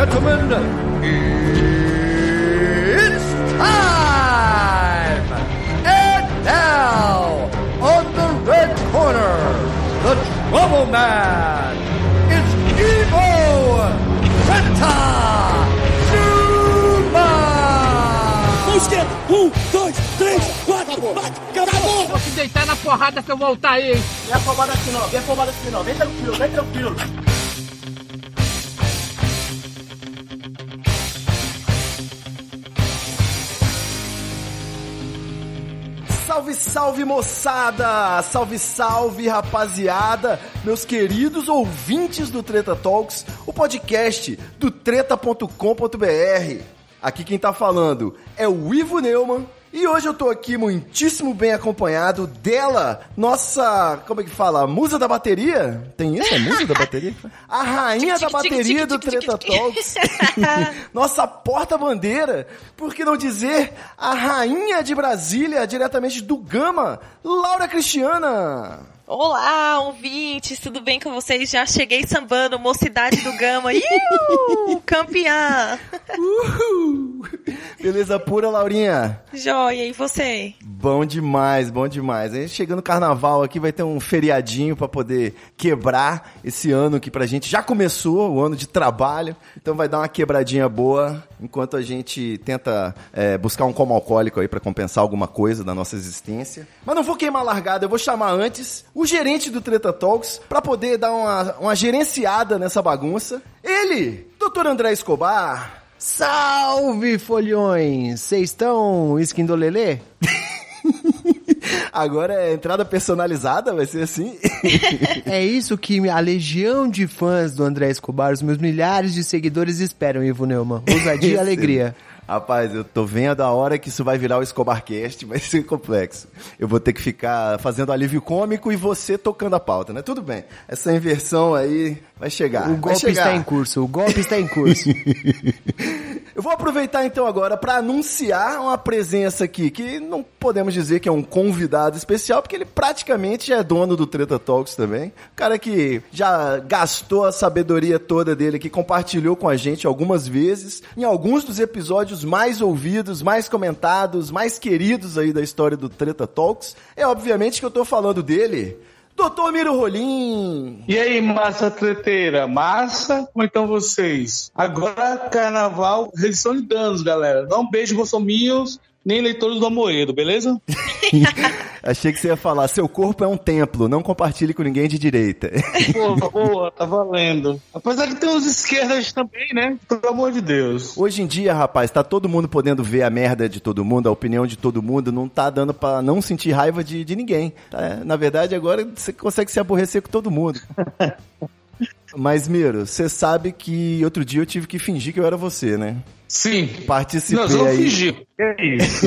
gentlemen, it's time! And now, on the red corner, the Trouble Man, it's Evo Santa Zuma! esquerda. Um, dois, três, quatro. Bate, acabou. Vou te deitar na porrada se eu voltar aí, hein? Vem afobado aqui não, vem afobado aqui não. Vem tranquilo, vem tranquilo. Salve, salve moçada! Salve, salve rapaziada! Meus queridos ouvintes do Treta Talks, o podcast do treta.com.br. Aqui quem tá falando é o Ivo Neumann. E hoje eu tô aqui muitíssimo bem acompanhado dela, nossa, como é que fala? Musa da bateria? Tem isso? É musa da bateria? A rainha da bateria do Treta Talks. nossa porta-bandeira. Por que não dizer a rainha de Brasília, diretamente do Gama, Laura Cristiana. Olá, ouvintes, tudo bem com vocês? Já cheguei sambando, mocidade do Gama. Iu, campeã! Uhul. Beleza pura, Laurinha? Joia, e você? Bom demais, bom demais. A gente chegando no carnaval aqui vai ter um feriadinho para poder quebrar esse ano que pra gente já começou, o ano de trabalho. Então vai dar uma quebradinha boa enquanto a gente tenta é, buscar um como alcoólico aí para compensar alguma coisa da nossa existência. Mas não vou queimar largada, eu vou chamar antes o gerente do Treta Talks para poder dar uma, uma gerenciada nessa bagunça. Ele, Dr. André Escobar. Salve, folhões! Vocês estão esquindolelê? Agora é entrada personalizada, vai ser assim? é isso que a legião de fãs do André Escobar, os meus milhares de seguidores esperam, Ivo Neumann. Ousadia e alegria. Rapaz, eu tô vendo a hora que isso vai virar o Escobarcast, vai ser complexo. Eu vou ter que ficar fazendo alívio cômico e você tocando a pauta, né? Tudo bem. Essa inversão aí vai chegar. O golpe chegar. está em curso, o golpe está em curso. Eu vou aproveitar então agora para anunciar uma presença aqui que não podemos dizer que é um convidado especial, porque ele praticamente é dono do Treta Talks também. O cara que já gastou a sabedoria toda dele, que compartilhou com a gente algumas vezes, em alguns dos episódios mais ouvidos, mais comentados, mais queridos aí da história do Treta Talks. É obviamente que eu tô falando dele. Doutor Miro Rolim! E aí, massa treteira? Massa? Como estão vocês? Agora, carnaval, redução de danos, galera. Não beijo bolsominhos, nem leitores do Amoedo, beleza? Achei que você ia falar, seu corpo é um templo, não compartilhe com ninguém de direita. Boa, boa, tá valendo. Apesar que tem uns esquerdas também, né? Pelo amor de Deus. Hoje em dia, rapaz, tá todo mundo podendo ver a merda de todo mundo, a opinião de todo mundo, não tá dando pra não sentir raiva de, de ninguém. Tá? Na verdade, agora você consegue se aborrecer com todo mundo. Mas, Miro, você sabe que outro dia eu tive que fingir que eu era você, né? Sim. Participei eu não aí. fingi. É isso.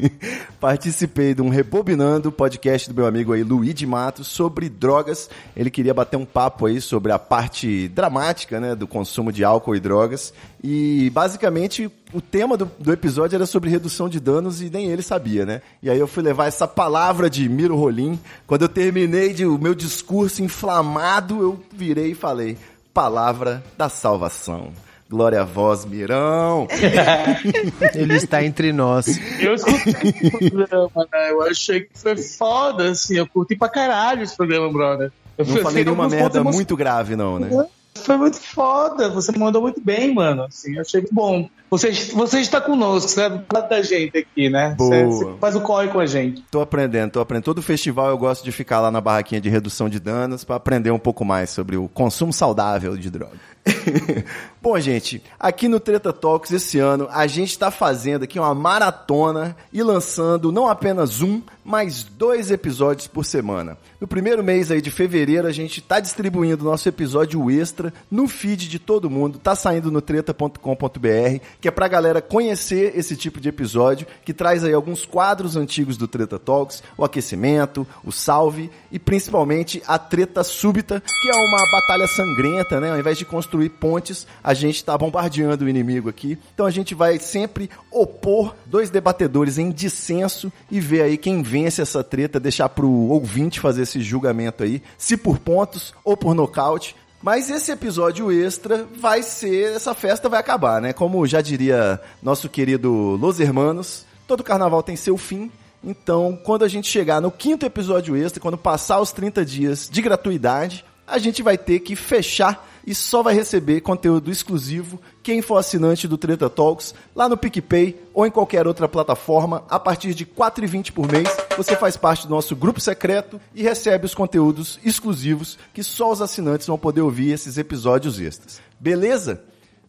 Participei de um Rebobinando podcast do meu amigo aí, Luigi Matos, sobre drogas. Ele queria bater um papo aí sobre a parte dramática, né, do consumo de álcool e drogas. E, basicamente, o tema do, do episódio era sobre redução de danos e nem ele sabia, né? E aí eu fui levar essa palavra de Miro Rolim. Quando eu terminei de, o meu discurso inflamado, eu virei e falei, palavra da salvação. Glória a vós, Mirão. Ele está entre nós. Eu escutei o programa, né? Eu achei que foi foda, assim. Eu curti pra caralho esse programa, brother. Eu Não fui- falei nenhuma merda muito grave, não, né? Foi muito foda, você mandou muito bem, mano. Assim, eu achei muito bom. Você, você está conosco, você é do lado da gente aqui, né? Você, Boa. você faz o corre com a gente. Tô aprendendo, tô aprendendo. Todo festival eu gosto de ficar lá na barraquinha de redução de danos para aprender um pouco mais sobre o consumo saudável de droga. Bom, gente, aqui no Treta Talks esse ano a gente está fazendo aqui uma maratona e lançando não apenas um, mas dois episódios por semana. No primeiro mês aí de fevereiro a gente está distribuindo nosso episódio extra no feed de todo mundo, tá saindo no treta.com.br, que é pra galera conhecer esse tipo de episódio, que traz aí alguns quadros antigos do Treta Talks, o aquecimento, o salve e principalmente a treta súbita, que é uma batalha sangrenta, né? Ao invés de construir pontes, a gente tá bombardeando o inimigo aqui. Então a gente vai sempre opor dois debatedores em dissenso e ver aí quem vence essa treta, deixar pro ouvinte fazer esse julgamento aí, se por pontos ou por nocaute. Mas esse episódio extra vai ser. Essa festa vai acabar, né? Como já diria nosso querido Los Hermanos, todo carnaval tem seu fim. Então, quando a gente chegar no quinto episódio extra, quando passar os 30 dias de gratuidade, a gente vai ter que fechar e só vai receber conteúdo exclusivo quem for assinante do Treta Talks lá no PicPay ou em qualquer outra plataforma. A partir de R$ 4,20 por mês, você faz parte do nosso grupo secreto e recebe os conteúdos exclusivos que só os assinantes vão poder ouvir esses episódios extras. Beleza?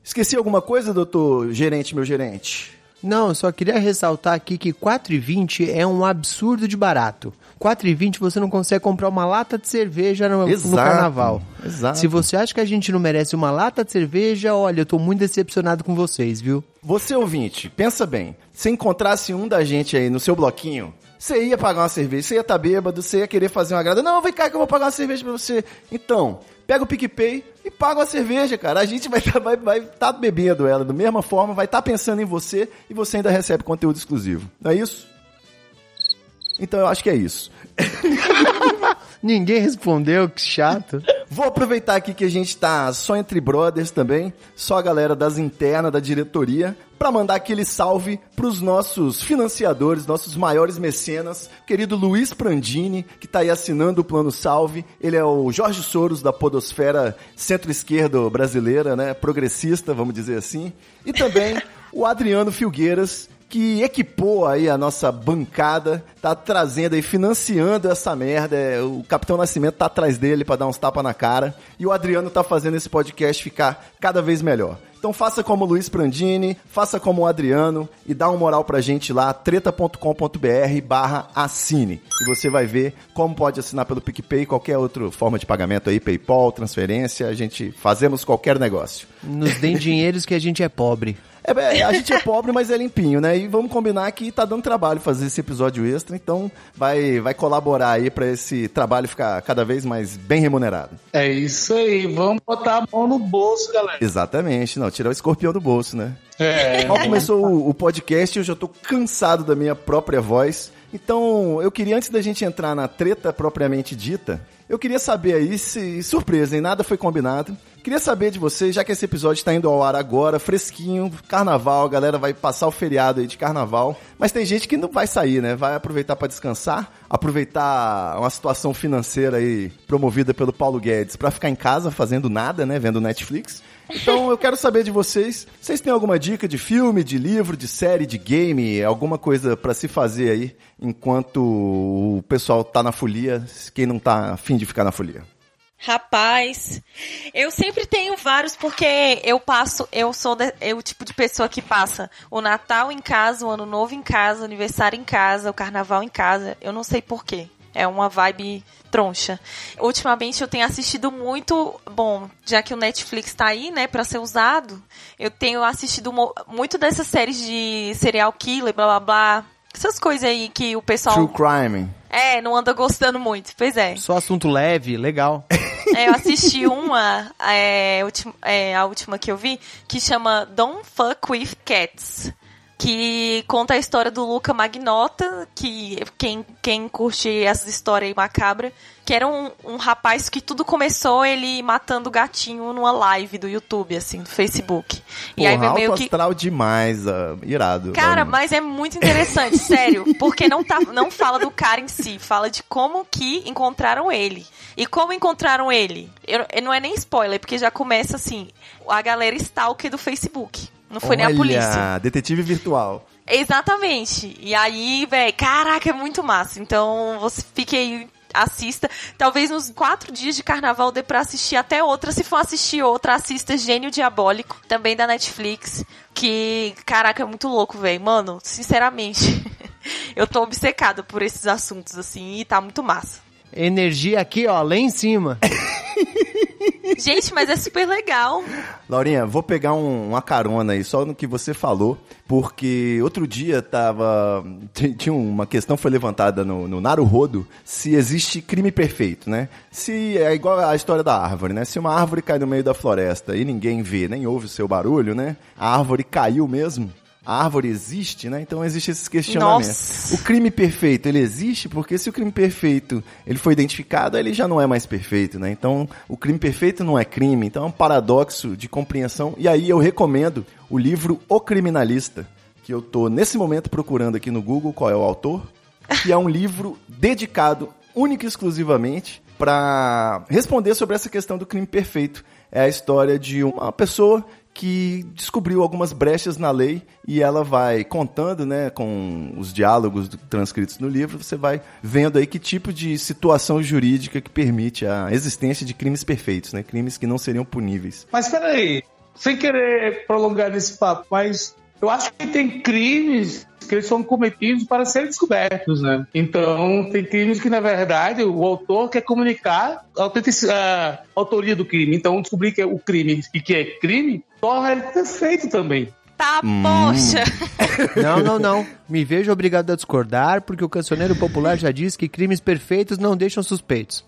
Esqueci alguma coisa, doutor gerente, meu gerente? Não, eu só queria ressaltar aqui que 4,20 é um absurdo de barato. 4,20 você não consegue comprar uma lata de cerveja no, no Exato, carnaval. exato. Se você acha que a gente não merece uma lata de cerveja, olha, eu tô muito decepcionado com vocês, viu? Você ouvinte, pensa bem. Se encontrasse um da gente aí no seu bloquinho, você ia pagar uma cerveja, você ia estar bêbado, você ia querer fazer uma agrada. Não, vem cá que eu vou pagar uma cerveja pra você. Então, pega o PicPay e paga uma cerveja, cara. A gente vai estar vai, vai tá bebendo ela da mesma forma, vai estar pensando em você e você ainda recebe conteúdo exclusivo. Não é isso? Então eu acho que é isso. Ninguém respondeu, que chato. Vou aproveitar aqui que a gente tá só entre brothers também, só a galera das internas da diretoria, para mandar aquele salve pros nossos financiadores, nossos maiores mecenas, querido Luiz Prandini, que tá aí assinando o plano salve. Ele é o Jorge Soros da podosfera centro-esquerda brasileira, né? Progressista, vamos dizer assim. E também o Adriano Filgueiras, que equipou aí a nossa bancada, tá trazendo aí, financiando essa merda. É, O Capitão Nascimento tá atrás dele pra dar uns tapas na cara. E o Adriano tá fazendo esse podcast ficar cada vez melhor. Então faça como o Luiz Prandini, faça como o Adriano e dá uma moral pra gente lá, treta.com.br barra assine. E você vai ver como pode assinar pelo PicPay, qualquer outra forma de pagamento aí, Paypal, transferência, a gente fazemos qualquer negócio. Nos deem dinheiros que a gente é pobre. É, é, a gente é pobre, mas é limpinho, né? E vamos combinar que tá dando trabalho fazer esse episódio extra, então vai, vai colaborar aí pra esse trabalho ficar cada vez mais bem remunerado. É isso aí, vamos botar a mão no bolso, galera. Exatamente, não, tirar o escorpião do bolso, né? É. Mal começou o, o podcast, eu já tô cansado da minha própria voz. Então, eu queria, antes da gente entrar na treta propriamente dita, eu queria saber aí se. Surpresa, hein? Nada foi combinado. Queria saber de vocês, já que esse episódio está indo ao ar agora, fresquinho, carnaval, a galera vai passar o feriado aí de carnaval. Mas tem gente que não vai sair, né? Vai aproveitar para descansar, aproveitar uma situação financeira aí promovida pelo Paulo Guedes para ficar em casa fazendo nada, né? Vendo Netflix. Então eu quero saber de vocês, vocês têm alguma dica de filme, de livro, de série, de game, alguma coisa pra se fazer aí enquanto o pessoal tá na folia, quem não tá afim de ficar na folia? Rapaz, eu sempre tenho vários porque eu passo, eu sou de- eu, o tipo de pessoa que passa o Natal em casa, o Ano Novo em casa, o aniversário em casa, o Carnaval em casa. Eu não sei porquê. É uma vibe troncha. Ultimamente eu tenho assistido muito, bom, já que o Netflix tá aí, né, pra ser usado, eu tenho assistido muito dessas séries de serial killer, blá blá blá. Essas coisas aí que o pessoal True Crime. é, não anda gostando muito. Pois é. Só assunto leve, legal. É, eu assisti uma, é, ultim- é, a última que eu vi, que chama Don't Fuck With Cats. Que conta a história do Luca Magnota, que quem, quem curte essas histórias aí macabra, que era um, um rapaz que tudo começou ele matando o gatinho numa live do YouTube, assim, do Facebook. e aí Porra, vai meio que. astral demais, ah, irado. Cara, Vamos. mas é muito interessante, sério, porque não, tá, não fala do cara em si, fala de como que encontraram ele. E como encontraram ele? Eu, eu- não é nem spoiler, porque já começa assim, a galera stalker do Facebook. Não foi nem a Olha, polícia. detetive virtual. Exatamente. E aí, velho, caraca, é muito massa. Então, você fique aí, assista. Talvez nos quatro dias de carnaval dê pra assistir até outra. Se for assistir outra, assista Gênio Diabólico, também da Netflix. Que, caraca, é muito louco, velho. Mano, sinceramente, eu tô obcecada por esses assuntos, assim, e tá muito massa. Energia aqui, ó, lá em cima. Gente, mas é super legal. Laurinha, vou pegar um- uma carona aí, só no que você falou, porque outro dia tava. Tinha uma questão foi levantada no, no Naruhodo se existe crime perfeito, né? Se é igual a história da árvore, né? Se uma árvore cai no meio da floresta e ninguém vê, nem ouve o seu barulho, né? A árvore caiu mesmo. A árvore existe, né? Então existe esses questionamentos. Nossa. O crime perfeito, ele existe porque se o crime perfeito ele foi identificado, ele já não é mais perfeito, né? Então o crime perfeito não é crime, então é um paradoxo de compreensão. E aí eu recomendo o livro O Criminalista, que eu tô nesse momento procurando aqui no Google qual é o autor, que é um livro dedicado única e exclusivamente para responder sobre essa questão do crime perfeito. É a história de uma pessoa que descobriu algumas brechas na lei e ela vai contando, né, com os diálogos transcritos no livro, você vai vendo aí que tipo de situação jurídica que permite a existência de crimes perfeitos, né, crimes que não seriam puníveis. Mas peraí, sem querer prolongar nesse papo, mas eu acho que tem crimes que eles são cometidos para serem descobertos, né? Então, tem crimes que, na verdade, o autor quer comunicar a, a autoria do crime. Então, descobrir que é o crime e que é crime torna ele perfeito também. Tá, Hum. poxa. Não, não, não. Me vejo obrigado a discordar, porque o cancioneiro popular já diz que crimes perfeitos não deixam suspeitos.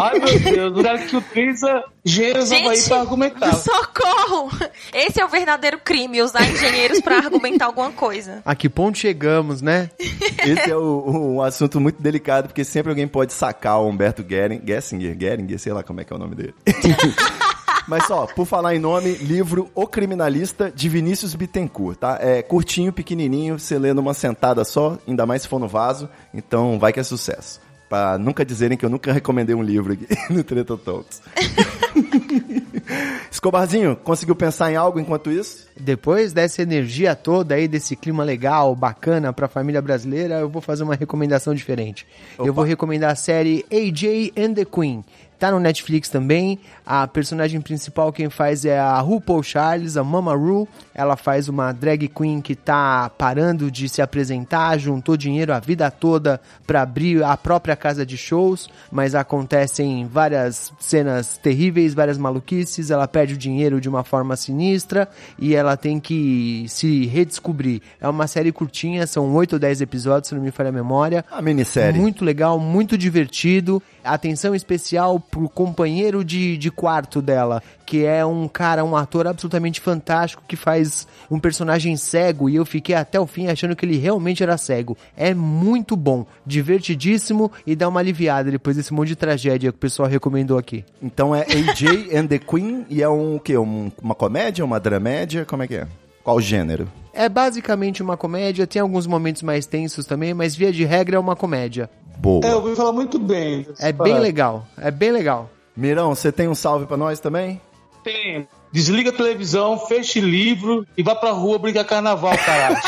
Ai, meu Deus, o que utiliza aí Gente, para argumentar. socorro! Esse é o verdadeiro crime, usar engenheiros pra argumentar alguma coisa. A que ponto chegamos, né? Esse é o- um assunto muito delicado, porque sempre alguém pode sacar o Humberto Gering, Gessinger, Geringer, sei lá como é que é o nome dele. Mas só, por falar em nome, livro O Criminalista de Vinícius Bittencourt, tá? É curtinho, pequenininho, você lê numa sentada só, ainda mais se for no vaso, então vai que é sucesso. Pra nunca dizerem que eu nunca recomendei um livro aqui no Treta Talks. Escobarzinho, conseguiu pensar em algo enquanto isso? Depois dessa energia toda aí, desse clima legal, bacana pra família brasileira, eu vou fazer uma recomendação diferente. Eu vou recomendar a série AJ and the Queen. Tá no Netflix também. A personagem principal quem faz é a RuPaul Charles, a Mama Ru. Ela faz uma drag queen que tá parando de se apresentar, juntou dinheiro a vida toda pra abrir a própria casa de shows, mas acontecem várias cenas terríveis, várias maluquices, ela perde o dinheiro de uma forma sinistra e ela tem que se redescobrir. É uma série curtinha, são 8 ou 10 episódios, se não me falha a memória. A minissérie. Muito legal, muito divertido. Atenção especial pro companheiro de, de quarto dela, que é um cara, um ator absolutamente fantástico que faz um personagem cego e eu fiquei até o fim achando que ele realmente era cego. É muito bom, divertidíssimo e dá uma aliviada depois desse monte de tragédia que o pessoal recomendou aqui. Então é AJ and the Queen e é um o quê? Um- uma comédia, uma dramédia? Como é que é? Qual gênero? É basicamente uma comédia, tem alguns momentos mais tensos também, mas via de regra é uma comédia. Boa. É, eu ouvi falar muito bem. É bem legal, é bem legal. Mirão, você tem um salve pra nós também? Tem. Desliga a televisão, feche livro e vá pra rua brincar carnaval, caralho.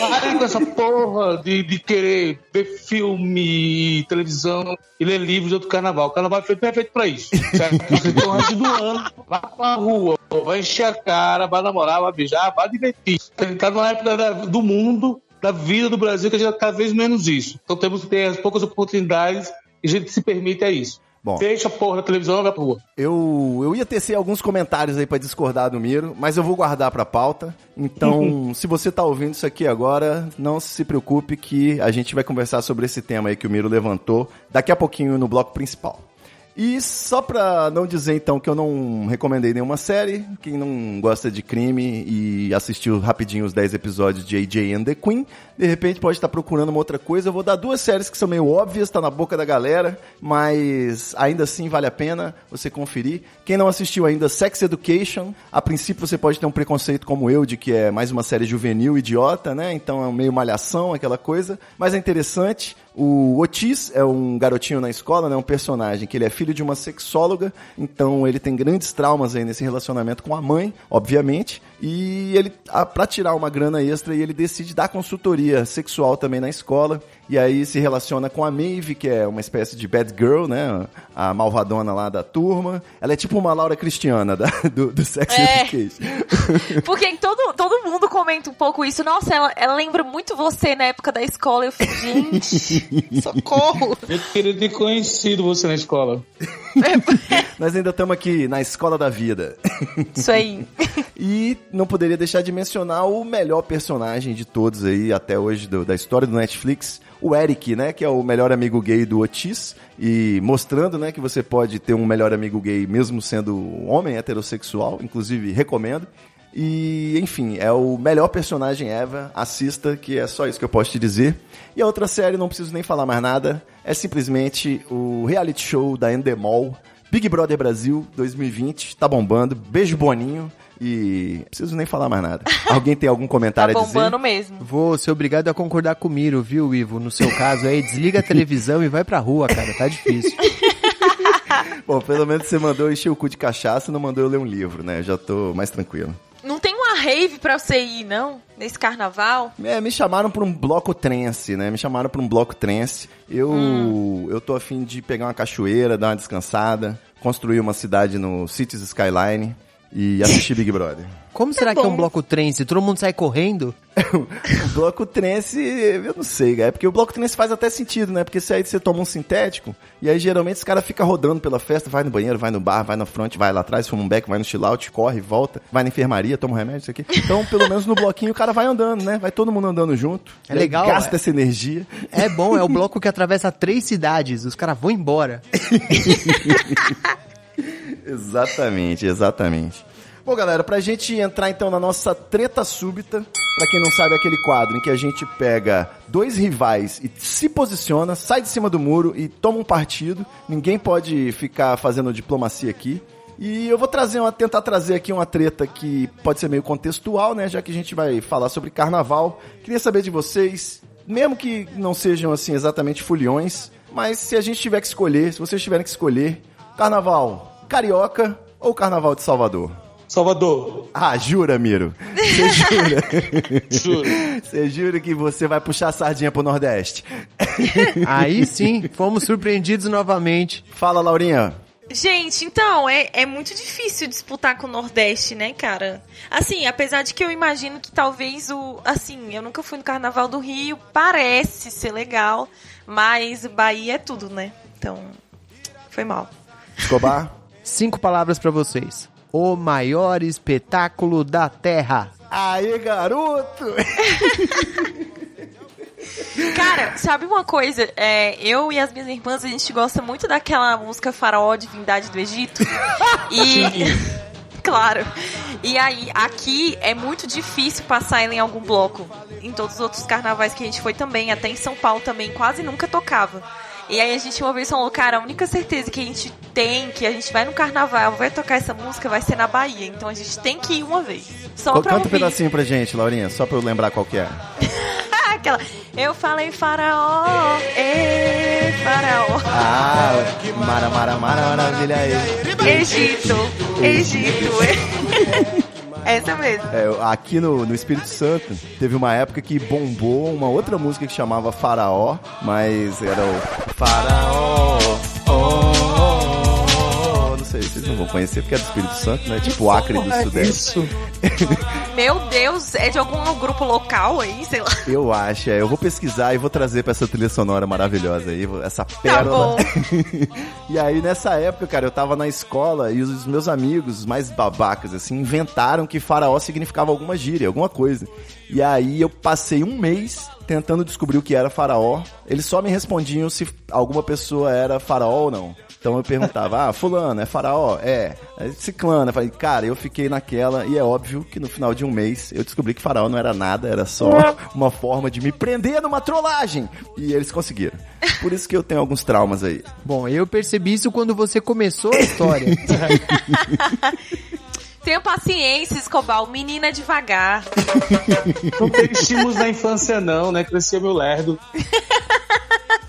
Para com essa porra de, de querer ver filme, televisão e ler livros de outro carnaval. O carnaval é feito, não é feito pra isso. Certo? Você tem o resto do ano, vá pra rua, vai encher a cara, vai namorar, vai beijar, vai divertir. A gente tá numa época da- do mundo, da vida do Brasil, que a gente tá cada vez menos isso. Então temos que ter as poucas oportunidades e a gente se permite a isso. Bom. Fecha a porra da televisão e vai pra rua. Eu, eu ia tecer alguns comentários aí pra discordar do Miro, mas eu vou guardar pra pauta. Então, se você tá ouvindo isso aqui agora, não se preocupe que a gente vai conversar sobre esse tema aí que o Miro levantou daqui a pouquinho no bloco principal. E só pra não dizer então que eu não recomendei nenhuma série, quem não gosta de crime e assistiu rapidinho os 10 episódios de AJ and the Queen, de repente pode estar procurando uma outra coisa. Eu vou dar duas séries que são meio óbvias, tá na boca da galera, mas ainda assim vale a pena você conferir. Quem não assistiu ainda Sex Education, a princípio você pode ter um preconceito como eu de que é mais uma série juvenil idiota, né? Então é meio malhação, aquela coisa, mas é interessante. O Otis é um garotinho na escola, né? Um personagem que ele é filho de uma sexóloga, então ele tem grandes traumas aí nesse relacionamento com a mãe, obviamente, e ele, pra tirar uma grana extra, ele decide dar consultoria sexual também na escola, e aí se relaciona com a Maeve, que é uma espécie de bad girl, né? A malvadona lá da turma. Ela é tipo uma Laura Cristiana da- do, do Sex É. Education. Porque todo, todo mundo comenta um pouco isso. Nossa, ela, ela lembra muito você na época da escola. Eu fico, gente, socorro. Eu queria ter conhecido você na escola. Nós ainda estamos aqui na escola da vida. Isso aí. E não poderia deixar de mencionar o melhor personagem de todos aí até hoje do- da história do Netflix, o Eric, né, que é o melhor amigo gay do Otis e mostrando, né, que você pode ter um melhor amigo gay mesmo sendo homem heterossexual, inclusive recomendo. E, enfim, é o melhor personagem ever. Assista, que é só isso que eu posso te dizer. E a outra série, não preciso nem falar mais nada, é simplesmente o reality show da Endemol, Big Brother Brasil 2020. Tá bombando. Beijo, Boninho. E não preciso nem falar mais nada. Alguém tem algum Tá comentário a dizer? bombando mesmo. Vou ser obrigado a concordar com o Miro, viu, Ivo? No seu caso aí, desliga a televisão e vai pra rua, cara. Tá difícil. Bom, pelo menos você mandou encher o cu de cachaça e não mandou eu ler um livro, né? Eu já tô mais tranquilo. Não tem uma rave pra você ir, não? Nesse carnaval? É, me chamaram pra um bloco trance, né? Me chamaram pra um bloco trance. Eu, eu tô afim de pegar uma cachoeira, dar uma descansada, construir uma cidade no Cities Skyline e assistir Big Brother. Como será que é um bloco trance? Todo mundo sai correndo? o bloco trance, eu não sei, cara. É porque o bloco trance faz até sentido, né? Porque se aí você toma um sintético, e aí geralmente os caras ficam rodando pela festa, vai no banheiro, vai no bar, vai na front, vai lá atrás, fuma um beck, vai no chill out, corre, volta, vai na enfermaria, toma um remédio, isso aqui. Então, pelo menos no bloquinho o cara vai andando, né? Vai todo mundo andando junto. É legal, Gasta é. essa energia. É bom, é o bloco que atravessa três cidades. Os caras vão embora. Exatamente, exatamente. Bom, galera, pra gente entrar então na nossa treta súbita, pra quem não sabe, é aquele quadro em que a gente pega dois rivais e se posiciona, sai de cima do muro e toma um partido. Ninguém pode ficar fazendo diplomacia aqui. E eu vou trazer uma, tentar trazer aqui uma treta que pode ser meio contextual, né? Já que a gente vai falar sobre carnaval. Queria saber de vocês, mesmo que não sejam assim exatamente foliões, mas se a gente tiver que escolher, se vocês tiverem que escolher, carnaval carioca ou carnaval de Salvador? Salvador, Ah, jura, Miro? Você jura? juro. Você jura que você vai puxar a sardinha pro Nordeste? Aí sim, fomos surpreendidos novamente. Fala, Laurinha. Gente, então, é, é muito difícil disputar com o Nordeste, né, cara? Assim, apesar de que eu imagino que talvez o. Assim, eu nunca fui no Carnaval do Rio, parece ser legal, mas Bahia é tudo, né? Então, foi mal. Escobar? Cinco palavras pra vocês. O maior espetáculo da Terra. Aí, garoto! Cara, sabe uma coisa? É, eu e as minhas irmãs, a gente gosta muito daquela música Faraó Divindade do Egito. E. Claro. E aí, aqui é muito difícil passar ela em algum bloco. Em todos os outros carnavais que a gente foi também, até em São Paulo também, quase nunca tocava. E aí a gente uma vez falou, cara, a única certeza que a gente tem, que a gente vai no carnaval, vai tocar essa música, vai ser na Bahia. Então a gente tem que ir uma vez. Só pra Canta um ouvir. pedacinho pra gente, Laurinha, só pra eu lembrar qual que é. Aquela, eu falei faraó, ê, faraó. Ah, mara, mara, mara, maravilha aí. Egito, Egito. Essa mesmo. É, aqui no, no Espírito Santo, teve uma época que bombou uma outra música que chamava Faraó, mas era o Faraó. oh, sei, vocês não vão conhecer porque é do Espírito Santo, né? Tipo o Acre do Sudeste. Isso. Meu Deus, é de algum grupo local aí, sei lá. Eu acho, é. Eu vou pesquisar e vou trazer pra essa trilha sonora maravilhosa aí, essa pérola. bom. e aí, nessa época, cara, eu tava na escola e os meus amigos, os mais babacas, assim, inventaram que faraó significava alguma gíria, alguma coisa. E aí eu passei um mês tentando descobrir o que era faraó. Eles só me respondiam se alguma pessoa era faraó ou não. Então eu perguntava, ah, fulano, é faraó? É. Aí, Ciclano, eu falei, cara, eu fiquei naquela, e é óbvio que no final de um mês eu descobri que faraó não era nada, era só uma forma de me prender numa trollagem. E eles conseguiram. Por isso que eu tenho alguns traumas aí. Bom, eu percebi isso quando você começou a história. Tenha paciência, Escobar, é devagar. Não teve estímulos na infância, não, né? Crescia meu lerdo.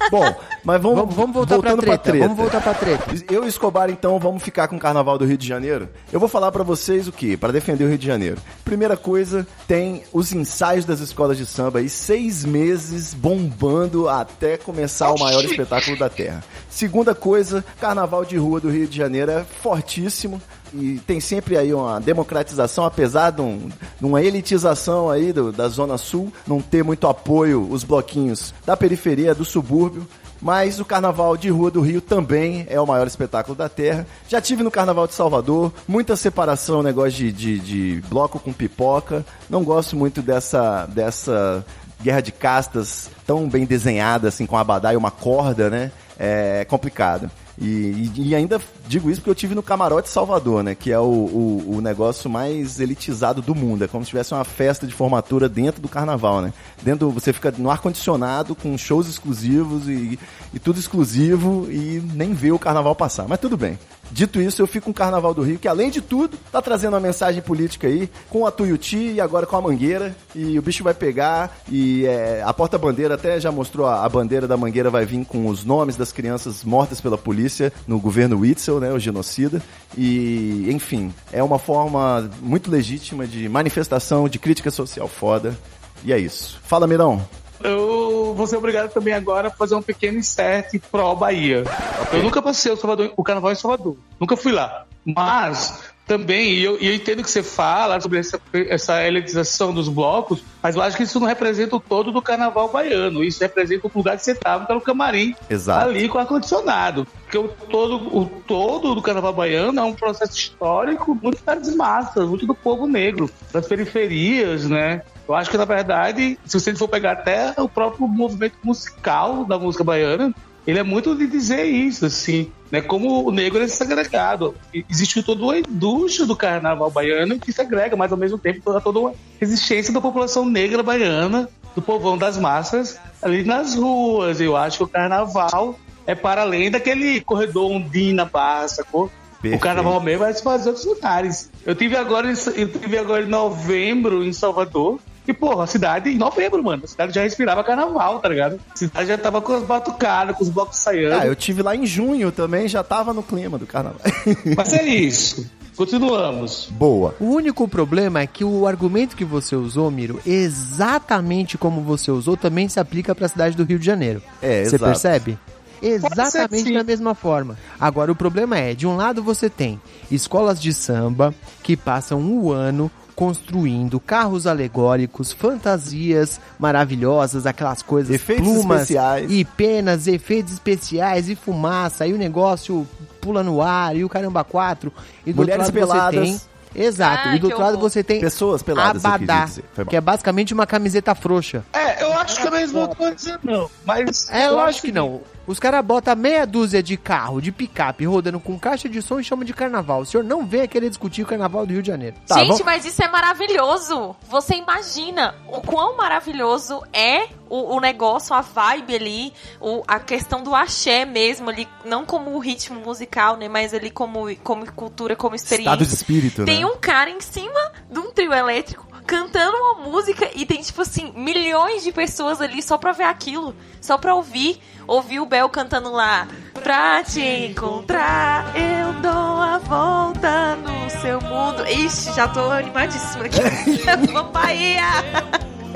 Bom, mas vamos, vamos, vamos voltar pra voltando treta, Vamos voltar pra treta. Eu e Escobar, então, vamos ficar com o Carnaval do Rio de Janeiro. Eu vou falar pra vocês o quê? Para defender o Rio de Janeiro. Primeira coisa, tem os ensaios das escolas de samba aí, seis meses bombando até começar o maior espetáculo da Terra. Segunda coisa, Carnaval de Rua do Rio de Janeiro é fortíssimo. E tem sempre aí uma democratização, apesar de, um- de uma elitização aí do- da Zona Sul, não ter muito apoio os bloquinhos da periferia, do subúrbio. Mas o Carnaval de Rua do Rio também é o maior espetáculo da Terra. Já tive no Carnaval de Salvador, muita separação, negócio de, de, de bloco com pipoca. Não gosto muito dessa, dessa guerra de castas tão bem desenhada, assim, com abadá e uma corda, né? É complicado. E, e- e ainda digo isso porque eu tive no Camarote Salvador, né? Que é o, o, o negócio mais elitizado do mundo. É como se tivesse uma festa de formatura dentro do carnaval, né? Dentro, você fica no ar-condicionado, com shows exclusivos e, e tudo exclusivo e nem vê o carnaval passar. Mas tudo bem. Dito isso, eu fico com o Carnaval do Rio, que além de tudo, tá trazendo uma mensagem política aí, com a Tuiuti e agora com a Mangueira. E o bicho vai pegar e é, a porta-bandeira até já mostrou a, a bandeira da Mangueira vai vir com os nomes das crianças mortas pela polícia no governo Witzel, né, o genocida. E, enfim, é uma forma muito legítima de manifestação, de crítica social foda. E é isso. Fala, Mirão. Eu vou ser obrigado também agora a fazer um pequeno insert pró Bahia. Eu nunca passei o, Salvador, o carnaval em Salvador. Nunca fui lá. Mas também, e eu, e eu entendo que você fala sobre essa, essa elitização dos blocos, mas eu acho que isso não representa o todo do carnaval baiano. Isso representa o lugar que você estava, que era o camarim, Exato. ali com ar-condicionado. Porque o todo, o todo do carnaval baiano é um processo histórico muito das massas, muito do povo negro, das periferias, né? Eu acho que, na verdade, se você for pegar até o próprio movimento musical da música baiana, ele é muito de dizer isso, assim, né? Como o negro é segregado. Existe toda uma indústria do carnaval baiano que segrega, mas ao mesmo tempo toda, toda uma resistência da população negra baiana, do povão das massas, ali nas ruas. Eu acho que o carnaval é para além daquele corredor ondim na barra, sacou? Perfeito. O carnaval mesmo vai se fazer em outros lugares. Eu tive agora, eu tive agora em novembro em Salvador. E, porra, a cidade em novembro, mano. A cidade já respirava carnaval, tá ligado? A cidade já tava com as batucadas, com os blocos saindo. Ah, eu tive lá em junho também, já tava no clima do carnaval. Mas é isso. Continuamos. Boa. O único problema é que o argumento que você usou, Miro, exatamente como você usou, também se aplica para a cidade do Rio de Janeiro. É, Você exato. percebe? Exatamente da mesma forma. Agora, o problema é, de um lado você tem escolas de samba que passam um ano construindo carros alegóricos, fantasias maravilhosas, aquelas coisas, Efeitos plumas especiais. e penas, efeitos especiais e fumaça, e o negócio pula no ar, e o caramba quatro, e do Mulheres outro lado peladas. você tem... Exato, Ai, e do que outro lado você tem Pessoas peladas, abadá, mal. que é basicamente uma camiseta frouxa. É, acho que a mesma coisa, não. Mas. É eu lógico acho que não. Os caras botam meia dúzia de carro, de picape, rodando com caixa de som e chamam de carnaval. O senhor não vem querer discutir o carnaval do Rio de Janeiro. Tá, Gente, vamos- mas isso é maravilhoso. Você imagina o quão maravilhoso é o, o negócio, a vibe ali, o- a questão do axé mesmo ali, não como ritmo musical, né, mas ali como, como cultura, como experiência. Estado de espírito, Tem né? um cara em cima de um trio elétrico cantando uma música e tem, tipo assim, milhões de pessoas ali só pra ver aquilo, só pra ouvir. Ouvir o Bel cantando lá. Pra te encontrar, eu dou a volta no seu mundo. Ixi, já tô animadíssima aqui. Vamos Bahia!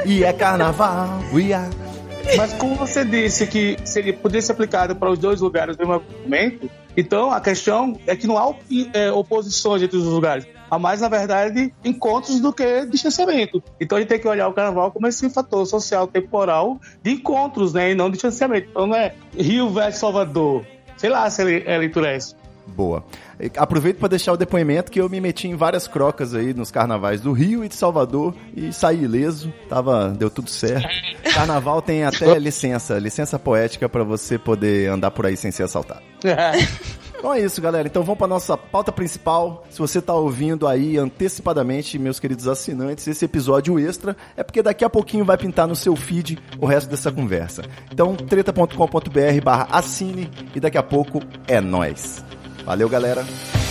E é carnaval, we are... Mas como você disse que seria, poderia ser aplicado para os dois lugares no mesmo momento, então a questão é que não há é, oposições entre os lugares. Há mais, na verdade, encontros do que distanciamento. Então a gente tem que olhar o carnaval como esse fator social, temporal de encontros, né? E não de distanciamento. Então não é Rio versus Salvador. Sei lá se é a leitura é essa. Boa. Aproveito para deixar o depoimento que eu me meti em várias crocas aí nos carnavais do Rio e de Salvador e saí ileso, tava, deu tudo certo. Carnaval tem até licença, licença poética para você poder andar por aí sem ser assaltado. Então é isso, galera. Então vamos para nossa pauta principal. Se você tá ouvindo aí antecipadamente, meus queridos assinantes, esse episódio extra é porque daqui a pouquinho vai pintar no seu feed o resto dessa conversa. Então, treta.com.br barra assine e daqui a pouco é nóis. Valeu, galera.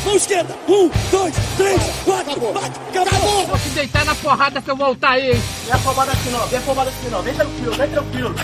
Mão esquerda. Um, dois, três, quatro. Bate. Acabou. Vou te deitar na porrada se eu voltar aí, hein? Vem afobado assim não, vem afobado assim não. Vem tranquilo, vem tranquilo.